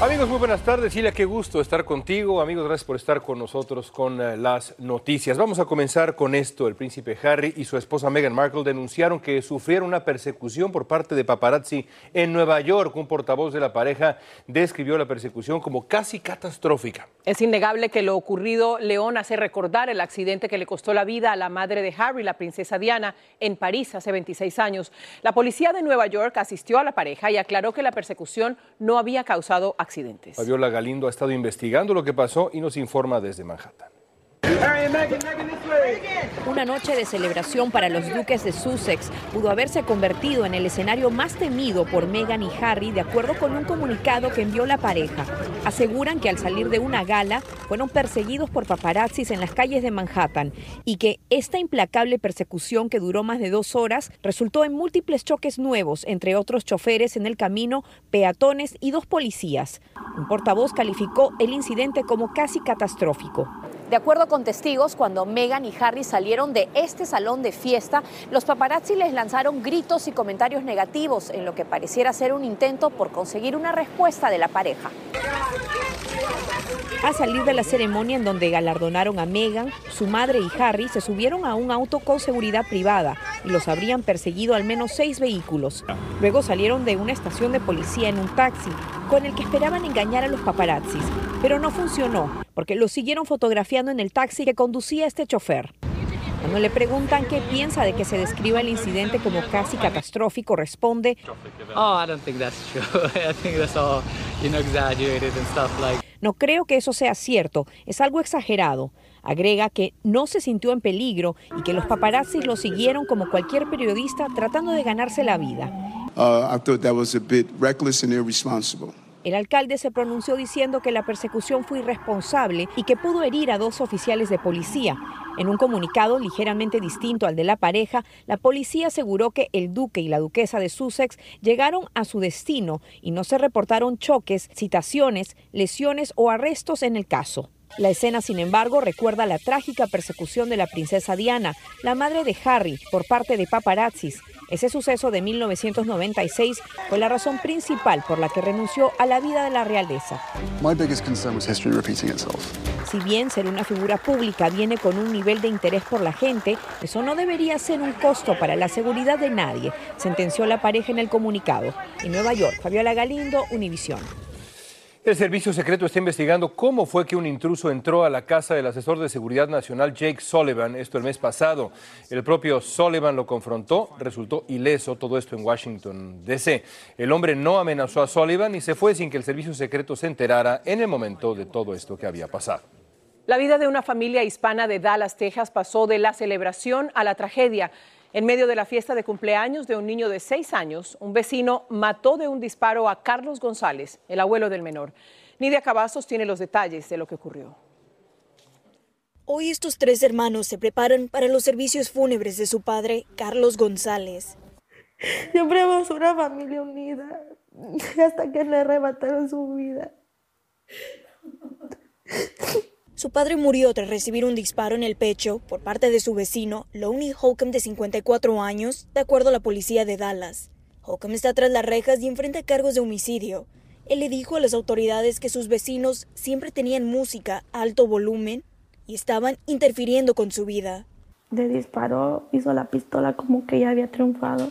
Amigos, muy buenas tardes. Silvia, qué gusto estar contigo. Amigos, gracias por estar con nosotros con eh, las noticias. Vamos a comenzar con esto. El príncipe Harry y su esposa Meghan Markle denunciaron que sufrieron una persecución por parte de paparazzi en Nueva York. Un portavoz de la pareja describió la persecución como casi catastrófica. Es innegable que lo ocurrido León hace recordar el accidente que le costó la vida a la madre de Harry, la princesa Diana, en París hace 26 años. La policía de Nueva York asistió a la pareja y aclaró que la persecución no había causado. Fabiola Galindo ha estado investigando lo que pasó y nos informa desde Manhattan. Una noche de celebración para los duques de Sussex pudo haberse convertido en el escenario más temido por Meghan y Harry, de acuerdo con un comunicado que envió la pareja. Aseguran que al salir de una gala fueron perseguidos por paparazzis en las calles de Manhattan y que esta implacable persecución que duró más de dos horas resultó en múltiples choques nuevos entre otros choferes en el camino, peatones y dos policías. Un portavoz calificó el incidente como casi catastrófico. De acuerdo con testigos, cuando Meghan y Harry salieron de este salón de fiesta, los paparazzi les lanzaron gritos y comentarios negativos en lo que pareciera ser un intento por conseguir una respuesta de la pareja. Al salir de la ceremonia en donde galardonaron a Meghan, su madre y Harry se subieron a un auto con seguridad privada y los habrían perseguido al menos seis vehículos. Luego salieron de una estación de policía en un taxi con el que esperaban engañar a los paparazzis, pero no funcionó porque los siguieron fotografiando en el taxi que conducía este chofer. Cuando le preguntan qué piensa de que se describa el incidente como casi catastrófico, responde, Oh, I don't think that's true. I think that's all, you know, exaggerated and stuff like. No creo que eso sea cierto, es algo exagerado. Agrega que no se sintió en peligro y que los paparazzis lo siguieron como cualquier periodista tratando de ganarse la vida. Uh, I thought that was a bit reckless and irresponsible. El alcalde se pronunció diciendo que la persecución fue irresponsable y que pudo herir a dos oficiales de policía. En un comunicado ligeramente distinto al de la pareja, la policía aseguró que el duque y la duquesa de Sussex llegaron a su destino y no se reportaron choques, citaciones, lesiones o arrestos en el caso. La escena, sin embargo, recuerda la trágica persecución de la princesa Diana, la madre de Harry, por parte de paparazzis. Ese suceso de 1996 fue la razón principal por la que renunció a la vida de la realeza. My biggest concern was history repeating itself. Si bien ser una figura pública viene con un nivel de interés por la gente, eso no debería ser un costo para la seguridad de nadie, sentenció la pareja en el comunicado. En Nueva York, Fabiola Galindo, Univisión. El servicio secreto está investigando cómo fue que un intruso entró a la casa del asesor de seguridad nacional Jake Sullivan, esto el mes pasado. El propio Sullivan lo confrontó, resultó ileso, todo esto en Washington, D.C. El hombre no amenazó a Sullivan y se fue sin que el servicio secreto se enterara en el momento de todo esto que había pasado. La vida de una familia hispana de Dallas, Texas, pasó de la celebración a la tragedia. En medio de la fiesta de cumpleaños de un niño de seis años, un vecino mató de un disparo a Carlos González, el abuelo del menor. Nidia Cavazos tiene los detalles de lo que ocurrió. Hoy estos tres hermanos se preparan para los servicios fúnebres de su padre, Carlos González. Siempre hemos una familia unida hasta que le arrebataron su vida. Su padre murió tras recibir un disparo en el pecho por parte de su vecino, Lonnie Holcomb, de 54 años, de acuerdo a la policía de Dallas. Holcomb está tras las rejas y enfrenta cargos de homicidio. Él le dijo a las autoridades que sus vecinos siempre tenían música a alto volumen y estaban interfiriendo con su vida. Le disparó, hizo la pistola como que ya había triunfado.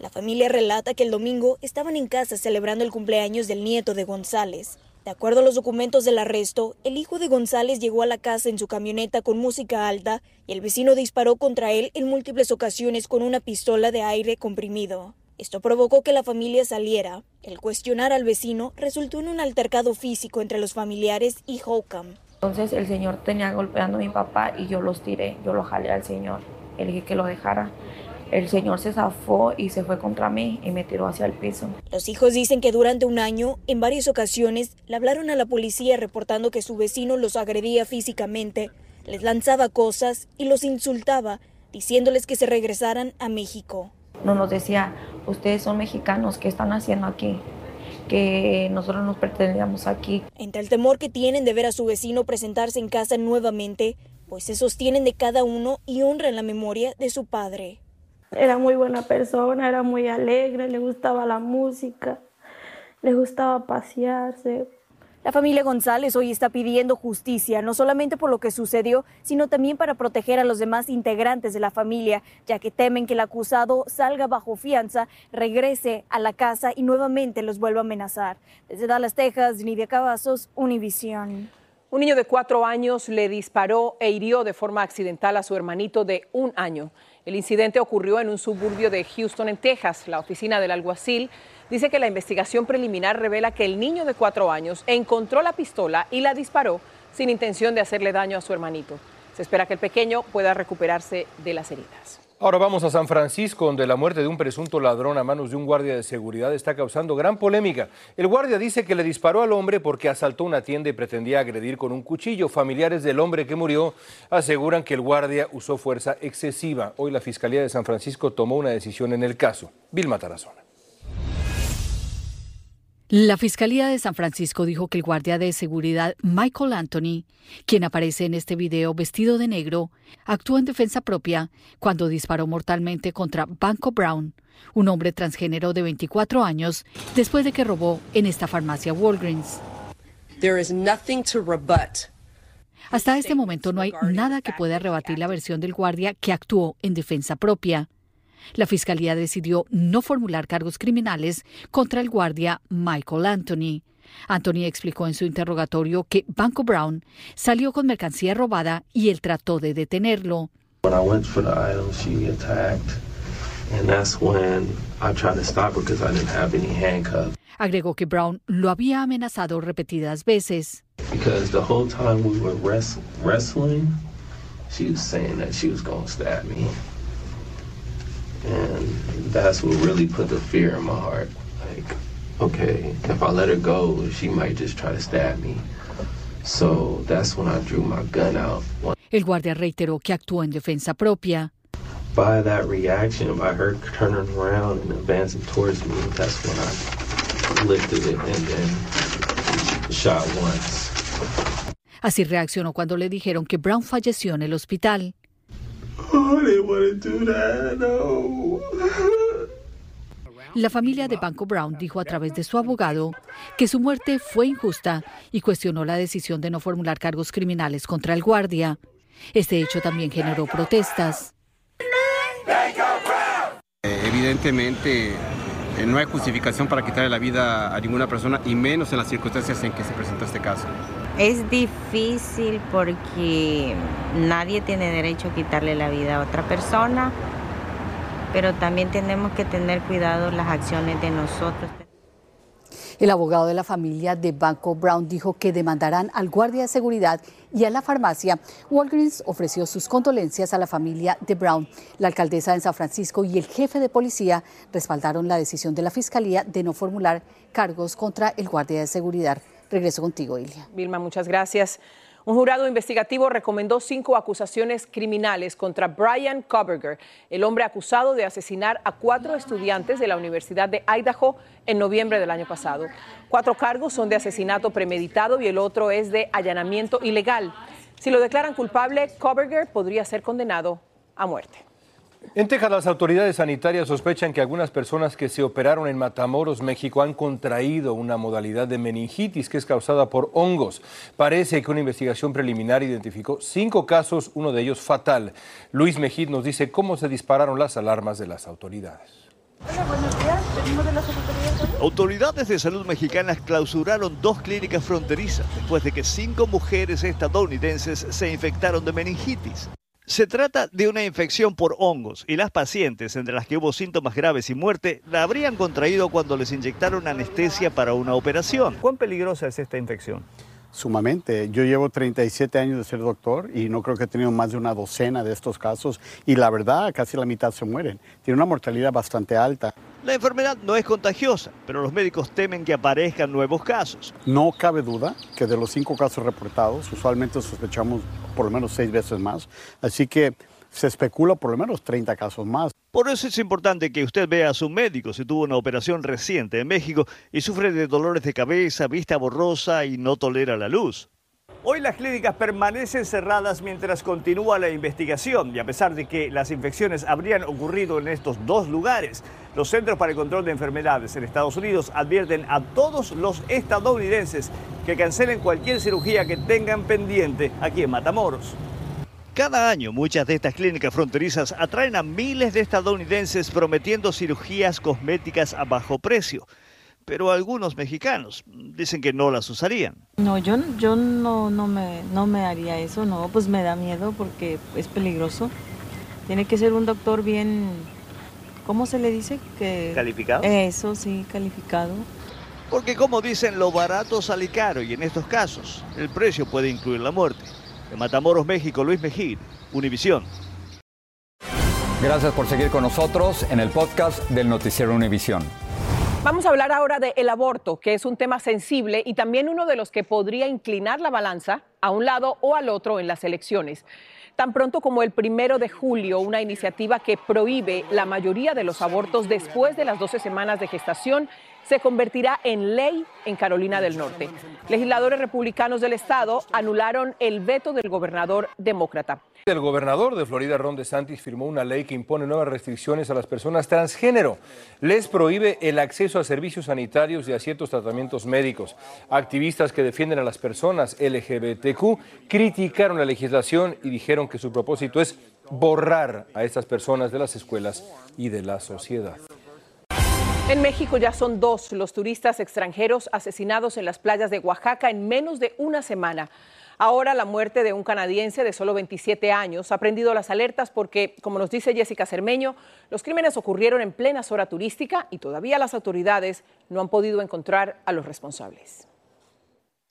La familia relata que el domingo estaban en casa celebrando el cumpleaños del nieto de González. De acuerdo a los documentos del arresto, el hijo de González llegó a la casa en su camioneta con música alta y el vecino disparó contra él en múltiples ocasiones con una pistola de aire comprimido. Esto provocó que la familia saliera. El cuestionar al vecino resultó en un altercado físico entre los familiares y Holcomb. Entonces el señor tenía golpeando a mi papá y yo los tiré, yo lo jalé al señor. Le dije que lo dejara. El señor se zafó y se fue contra mí y me tiró hacia el piso. Los hijos dicen que durante un año, en varias ocasiones, le hablaron a la policía reportando que su vecino los agredía físicamente, les lanzaba cosas y los insultaba, diciéndoles que se regresaran a México. No nos decía, ustedes son mexicanos, ¿qué están haciendo aquí? Que nosotros nos pretendíamos aquí. Entre el temor que tienen de ver a su vecino presentarse en casa nuevamente, pues se sostienen de cada uno y honran la memoria de su padre. Era muy buena persona, era muy alegre, le gustaba la música, le gustaba pasearse. La familia González hoy está pidiendo justicia, no solamente por lo que sucedió, sino también para proteger a los demás integrantes de la familia, ya que temen que el acusado salga bajo fianza, regrese a la casa y nuevamente los vuelva a amenazar. Desde Dallas, Texas, Nidia Cavazos, Univisión. Un niño de cuatro años le disparó e hirió de forma accidental a su hermanito de un año. El incidente ocurrió en un suburbio de Houston, en Texas. La oficina del alguacil dice que la investigación preliminar revela que el niño de cuatro años encontró la pistola y la disparó sin intención de hacerle daño a su hermanito. Se espera que el pequeño pueda recuperarse de las heridas. Ahora vamos a San Francisco, donde la muerte de un presunto ladrón a manos de un guardia de seguridad está causando gran polémica. El guardia dice que le disparó al hombre porque asaltó una tienda y pretendía agredir con un cuchillo. Familiares del hombre que murió aseguran que el guardia usó fuerza excesiva. Hoy la Fiscalía de San Francisco tomó una decisión en el caso. Vilma Tarazona. La Fiscalía de San Francisco dijo que el guardia de seguridad Michael Anthony, quien aparece en este video vestido de negro, actuó en defensa propia cuando disparó mortalmente contra Banco Brown, un hombre transgénero de 24 años, después de que robó en esta farmacia Walgreens. Hasta este momento no hay nada que pueda rebatir la versión del guardia que actuó en defensa propia. La fiscalía decidió no formular cargos criminales contra el guardia Michael Anthony. Anthony explicó en su interrogatorio que Banco Brown salió con mercancía robada y él trató de detenerlo. Agregó que Brown lo había amenazado repetidas veces. And that's what really put the fear in my heart. Like, okay, if I let her go, she might just try to stab me. So that's when I drew my gun out. El guardia reiteró que actuó en defensa propia. By that reaction, by her turning around and advancing towards me, that's when I lifted it and then shot once. Así reaccionó cuando le dijeron que Brown falleció en el hospital. La familia de Banco Brown dijo a través de su abogado que su muerte fue injusta y cuestionó la decisión de no formular cargos criminales contra el guardia. Este hecho también generó protestas. Evidentemente, eh, no hay justificación para quitarle la vida a ninguna persona y menos en las circunstancias en que se presentó este caso. Es difícil porque nadie tiene derecho a quitarle la vida a otra persona, pero también tenemos que tener cuidado las acciones de nosotros. El abogado de la familia de Banco Brown dijo que demandarán al guardia de seguridad y a la farmacia. Walgreens ofreció sus condolencias a la familia de Brown. La alcaldesa de San Francisco y el jefe de policía respaldaron la decisión de la fiscalía de no formular cargos contra el guardia de seguridad. Regreso contigo, Ilia. Vilma, muchas gracias. Un jurado investigativo recomendó cinco acusaciones criminales contra Brian Koberger, el hombre acusado de asesinar a cuatro estudiantes de la Universidad de Idaho en noviembre del año pasado. Cuatro cargos son de asesinato premeditado y el otro es de allanamiento ilegal. Si lo declaran culpable, Koberger podría ser condenado a muerte. En Texas, las autoridades sanitarias sospechan que algunas personas que se operaron en Matamoros, México, han contraído una modalidad de meningitis que es causada por hongos. Parece que una investigación preliminar identificó cinco casos, uno de ellos fatal. Luis Mejid nos dice cómo se dispararon las alarmas de las autoridades. Hola, buenos días. Venimos de las autoridades. Autoridades de salud mexicanas clausuraron dos clínicas fronterizas después de que cinco mujeres estadounidenses se infectaron de meningitis. Se trata de una infección por hongos y las pacientes, entre las que hubo síntomas graves y muerte, la habrían contraído cuando les inyectaron anestesia para una operación. ¿Cuán peligrosa es esta infección? Sumamente. Yo llevo 37 años de ser doctor y no creo que he tenido más de una docena de estos casos y la verdad casi la mitad se mueren. Tiene una mortalidad bastante alta. La enfermedad no es contagiosa, pero los médicos temen que aparezcan nuevos casos. No cabe duda que de los cinco casos reportados, usualmente sospechamos por lo menos seis veces más. Así que se especula por lo menos 30 casos más. Por eso es importante que usted vea a su médico si tuvo una operación reciente en México y sufre de dolores de cabeza, vista borrosa y no tolera la luz. Hoy las clínicas permanecen cerradas mientras continúa la investigación y a pesar de que las infecciones habrían ocurrido en estos dos lugares, los Centros para el Control de Enfermedades en Estados Unidos advierten a todos los estadounidenses que cancelen cualquier cirugía que tengan pendiente aquí en Matamoros. Cada año muchas de estas clínicas fronterizas atraen a miles de estadounidenses prometiendo cirugías cosméticas a bajo precio pero algunos mexicanos dicen que no las usarían. No, yo, yo no, no, me, no me haría eso, no, pues me da miedo porque es peligroso. Tiene que ser un doctor bien, ¿cómo se le dice? Que, ¿Calificado? Eso, sí, calificado. Porque como dicen, lo barato sale caro y en estos casos el precio puede incluir la muerte. En Matamoros, México, Luis Mejid, Univisión. Gracias por seguir con nosotros en el podcast del Noticiero Univisión. Vamos a hablar ahora del aborto, que es un tema sensible y también uno de los que podría inclinar la balanza a un lado o al otro en las elecciones. Tan pronto como el primero de julio, una iniciativa que prohíbe la mayoría de los abortos después de las 12 semanas de gestación se convertirá en ley en Carolina del Norte. Legisladores republicanos del estado anularon el veto del gobernador demócrata. El gobernador de Florida, Ron DeSantis, firmó una ley que impone nuevas restricciones a las personas transgénero. Les prohíbe el acceso a servicios sanitarios y a ciertos tratamientos médicos. Activistas que defienden a las personas LGBTQ criticaron la legislación y dijeron que su propósito es borrar a estas personas de las escuelas y de la sociedad. En México ya son dos los turistas extranjeros asesinados en las playas de Oaxaca en menos de una semana. Ahora la muerte de un canadiense de solo 27 años ha prendido las alertas porque, como nos dice Jessica Cermeño, los crímenes ocurrieron en plena hora turística y todavía las autoridades no han podido encontrar a los responsables.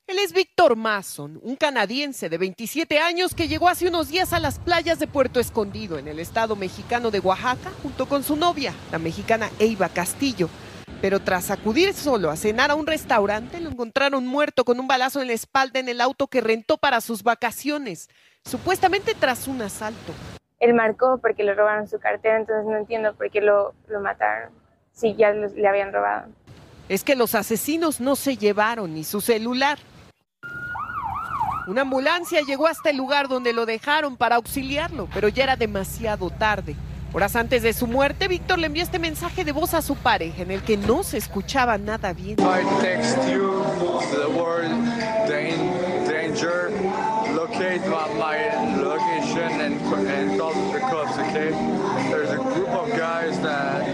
Él es Víctor Mason, un canadiense de 27 años que llegó hace unos días a las playas de Puerto Escondido, en el estado mexicano de Oaxaca, junto con su novia, la mexicana Eiva Castillo. Pero tras acudir solo a cenar a un restaurante, lo encontraron muerto con un balazo en la espalda en el auto que rentó para sus vacaciones, supuestamente tras un asalto. Él marcó porque le robaron su cartera, entonces no entiendo por qué lo, lo mataron, si ya le habían robado. Es que los asesinos no se llevaron ni su celular. Una ambulancia llegó hasta el lugar donde lo dejaron para auxiliarlo, pero ya era demasiado tarde. Horas antes de su muerte, Víctor le envió este mensaje de voz a su pareja en el que no se escuchaba nada bien. I text you the word danger, locate my location and, and call the cops, okay? There's a group of guys that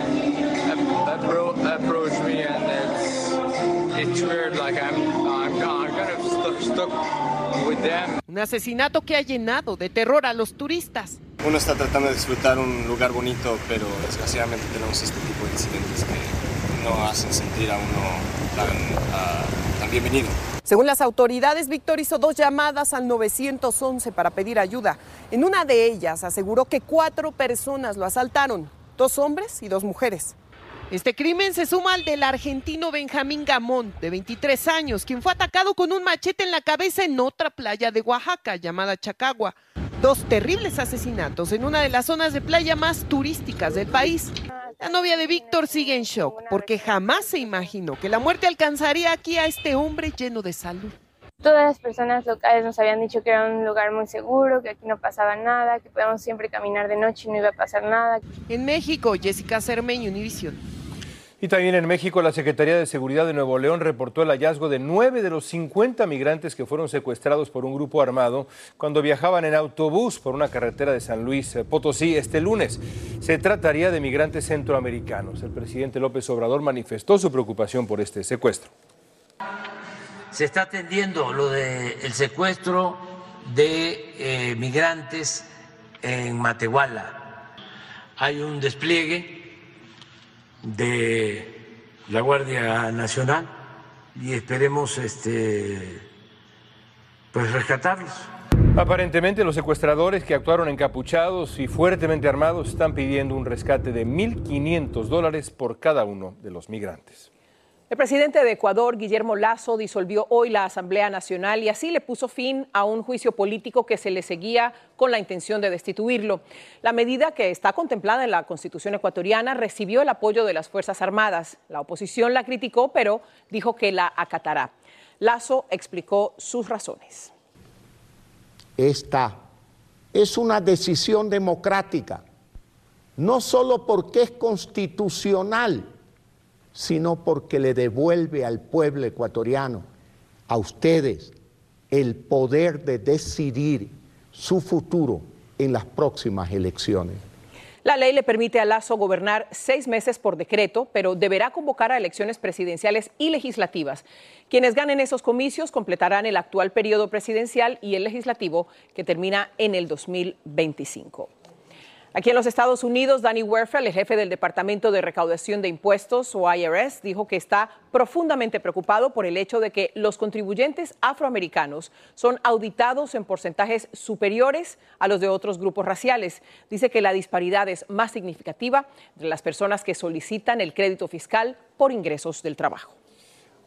approach me and it's, it's weird, like I'm, I'm, I'm kind of stuck, stuck un asesinato que ha llenado de terror a los turistas. Uno está tratando de disfrutar un lugar bonito, pero desgraciadamente tenemos este tipo de incidentes que no hacen sentir a uno tan, tan bienvenido. Según las autoridades, Víctor hizo dos llamadas al 911 para pedir ayuda. En una de ellas aseguró que cuatro personas lo asaltaron, dos hombres y dos mujeres. Este crimen se suma al del argentino Benjamín Gamón, de 23 años, quien fue atacado con un machete en la cabeza en otra playa de Oaxaca llamada Chacagua. Dos terribles asesinatos en una de las zonas de playa más turísticas del país. La novia de Víctor sigue en shock porque jamás se imaginó que la muerte alcanzaría aquí a este hombre lleno de salud. Todas las personas locales nos habían dicho que era un lugar muy seguro, que aquí no pasaba nada, que podíamos siempre caminar de noche y no iba a pasar nada. En México, Jessica Cermeño, Univision. Y también en México, la Secretaría de Seguridad de Nuevo León reportó el hallazgo de nueve de los 50 migrantes que fueron secuestrados por un grupo armado cuando viajaban en autobús por una carretera de San Luis eh, Potosí este lunes. Se trataría de migrantes centroamericanos. El presidente López Obrador manifestó su preocupación por este secuestro. Se está atendiendo lo del secuestro de eh, migrantes en Matehuala. Hay un despliegue de la Guardia Nacional y esperemos este pues rescatarlos. Aparentemente los secuestradores que actuaron encapuchados y fuertemente armados están pidiendo un rescate de 1.500 dólares por cada uno de los migrantes. El presidente de Ecuador, Guillermo Lazo, disolvió hoy la Asamblea Nacional y así le puso fin a un juicio político que se le seguía con la intención de destituirlo. La medida que está contemplada en la Constitución ecuatoriana recibió el apoyo de las Fuerzas Armadas. La oposición la criticó, pero dijo que la acatará. Lazo explicó sus razones. Esta es una decisión democrática, no solo porque es constitucional, sino porque le devuelve al pueblo ecuatoriano, a ustedes, el poder de decidir su futuro en las próximas elecciones. La ley le permite a Lazo gobernar seis meses por decreto, pero deberá convocar a elecciones presidenciales y legislativas. Quienes ganen esos comicios completarán el actual periodo presidencial y el legislativo que termina en el 2025. Aquí en los Estados Unidos, Danny Werfel, el jefe del Departamento de Recaudación de Impuestos o IRS, dijo que está profundamente preocupado por el hecho de que los contribuyentes afroamericanos son auditados en porcentajes superiores a los de otros grupos raciales. Dice que la disparidad es más significativa entre las personas que solicitan el crédito fiscal por ingresos del trabajo.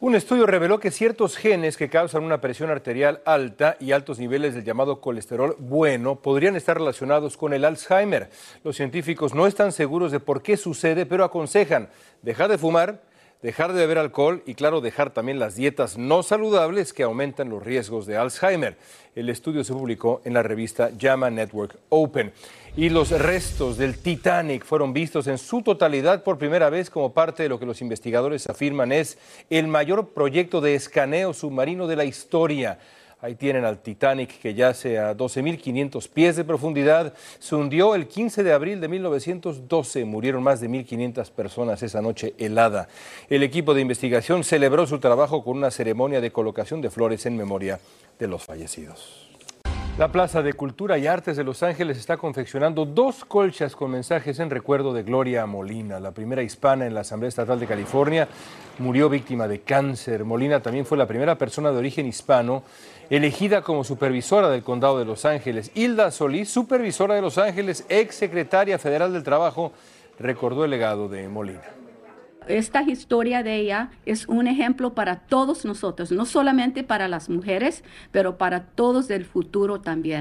Un estudio reveló que ciertos genes que causan una presión arterial alta y altos niveles del llamado colesterol bueno podrían estar relacionados con el Alzheimer. Los científicos no están seguros de por qué sucede, pero aconsejan dejar de fumar, dejar de beber alcohol y, claro, dejar también las dietas no saludables que aumentan los riesgos de Alzheimer. El estudio se publicó en la revista JAMA Network Open y los restos del Titanic fueron vistos en su totalidad por primera vez como parte de lo que los investigadores afirman es el mayor proyecto de escaneo submarino de la historia. Ahí tienen al Titanic que yace a 12.500 pies de profundidad. Se hundió el 15 de abril de 1912. Murieron más de 1.500 personas esa noche helada. El equipo de investigación celebró su trabajo con una ceremonia de colocación de flores en memoria de los fallecidos. La Plaza de Cultura y Artes de Los Ángeles está confeccionando dos colchas con mensajes en recuerdo de Gloria Molina, la primera hispana en la Asamblea Estatal de California. Murió víctima de cáncer. Molina también fue la primera persona de origen hispano elegida como supervisora del Condado de Los Ángeles. Hilda Solís, supervisora de Los Ángeles, ex secretaria federal del Trabajo, recordó el legado de Molina esta historia de ella es un ejemplo para todos nosotros, no solamente para las mujeres, pero para todos del futuro también.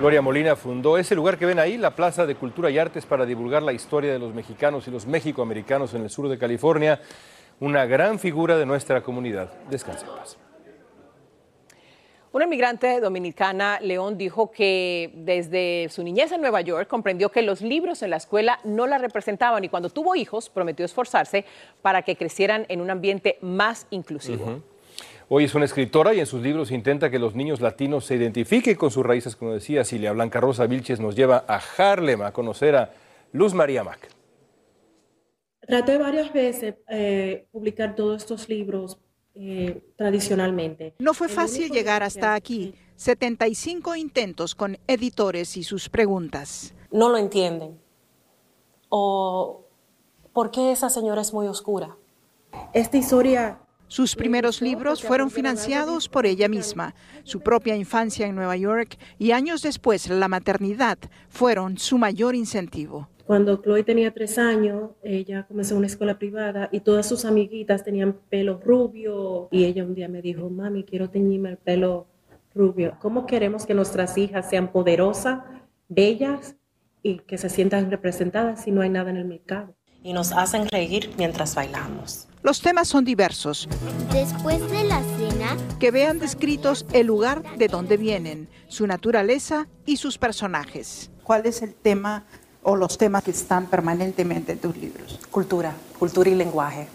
Gloria Molina fundó ese lugar que ven ahí, la Plaza de Cultura y Artes, para divulgar la historia de los mexicanos y los mexicoamericanos en el sur de California, una gran figura de nuestra comunidad. Descanse en paz. Una inmigrante dominicana, León, dijo que desde su niñez en Nueva York comprendió que los libros en la escuela no la representaban y cuando tuvo hijos prometió esforzarse para que crecieran en un ambiente más inclusivo. Hoy es una escritora y en sus libros intenta que los niños latinos se identifiquen con sus raíces, como decía Silvia Blanca Rosa Vilches nos lleva a Harlem a conocer a Luz María Mac. Traté varias veces eh, publicar todos estos libros eh, tradicionalmente. No fue fácil llegar hasta aquí. 75 intentos con editores y sus preguntas. No lo entienden. ¿O por qué esa señora es muy oscura? Esta historia sus primeros libros fueron financiados por ella misma. Su propia infancia en Nueva York y años después la maternidad fueron su mayor incentivo. Cuando Chloe tenía tres años, ella comenzó una escuela privada y todas sus amiguitas tenían pelo rubio y ella un día me dijo, mami, quiero teñirme el pelo rubio. ¿Cómo queremos que nuestras hijas sean poderosas, bellas y que se sientan representadas si no hay nada en el mercado? Y nos hacen reír mientras bailamos. Los temas son diversos. Después de la cena, que vean descritos el lugar de donde vienen, su naturaleza y sus personajes. ¿Cuál es el tema o los temas que están permanentemente en tus libros? Cultura, cultura y lenguaje.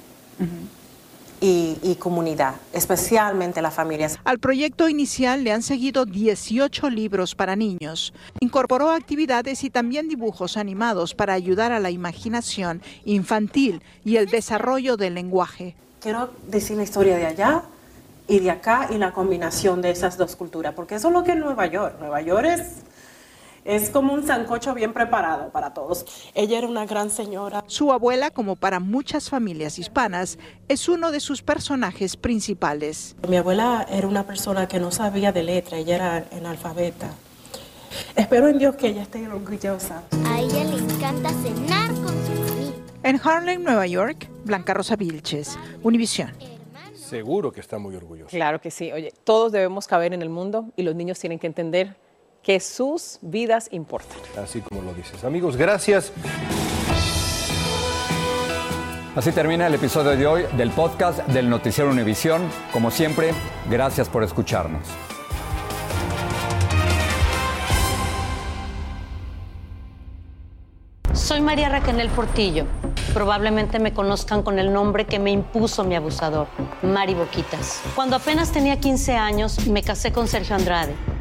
y, comunidad, especialmente las familias. Al proyecto inicial le han seguido 18 libros para niños. Incorporó actividades y también dibujos animados para ayudar a la imaginación infantil y el desarrollo del lenguaje. Quiero decir la historia de allá y de acá y la combinación de esas dos culturas, porque eso es lo que es Nueva York. Nueva York es Es como un sancocho bien preparado para todos. Ella era una gran señora. Su abuela, como para muchas familias hispanas, es uno de sus personajes principales. Mi abuela era una persona que no sabía de letra, ella era analfabeta. Espero en Dios que ella esté orgullosa. A ella le encanta cenar con su familia. En Harlem, Nueva York, Blanca Rosa Vilches, Univisión. Seguro que está muy orgulloso. Claro que sí. Oye, todos debemos caber en el mundo y los niños tienen que entender que sus vidas importan. Así como lo dices. Amigos, gracias. Así termina el episodio de hoy del podcast del Noticiero Univisión. Como siempre, gracias por escucharnos. Soy María Raquel Portillo. Probablemente me conozcan con el nombre que me impuso mi abusador, Mari Boquitas. Cuando apenas tenía 15 años, me casé con Sergio Andrade,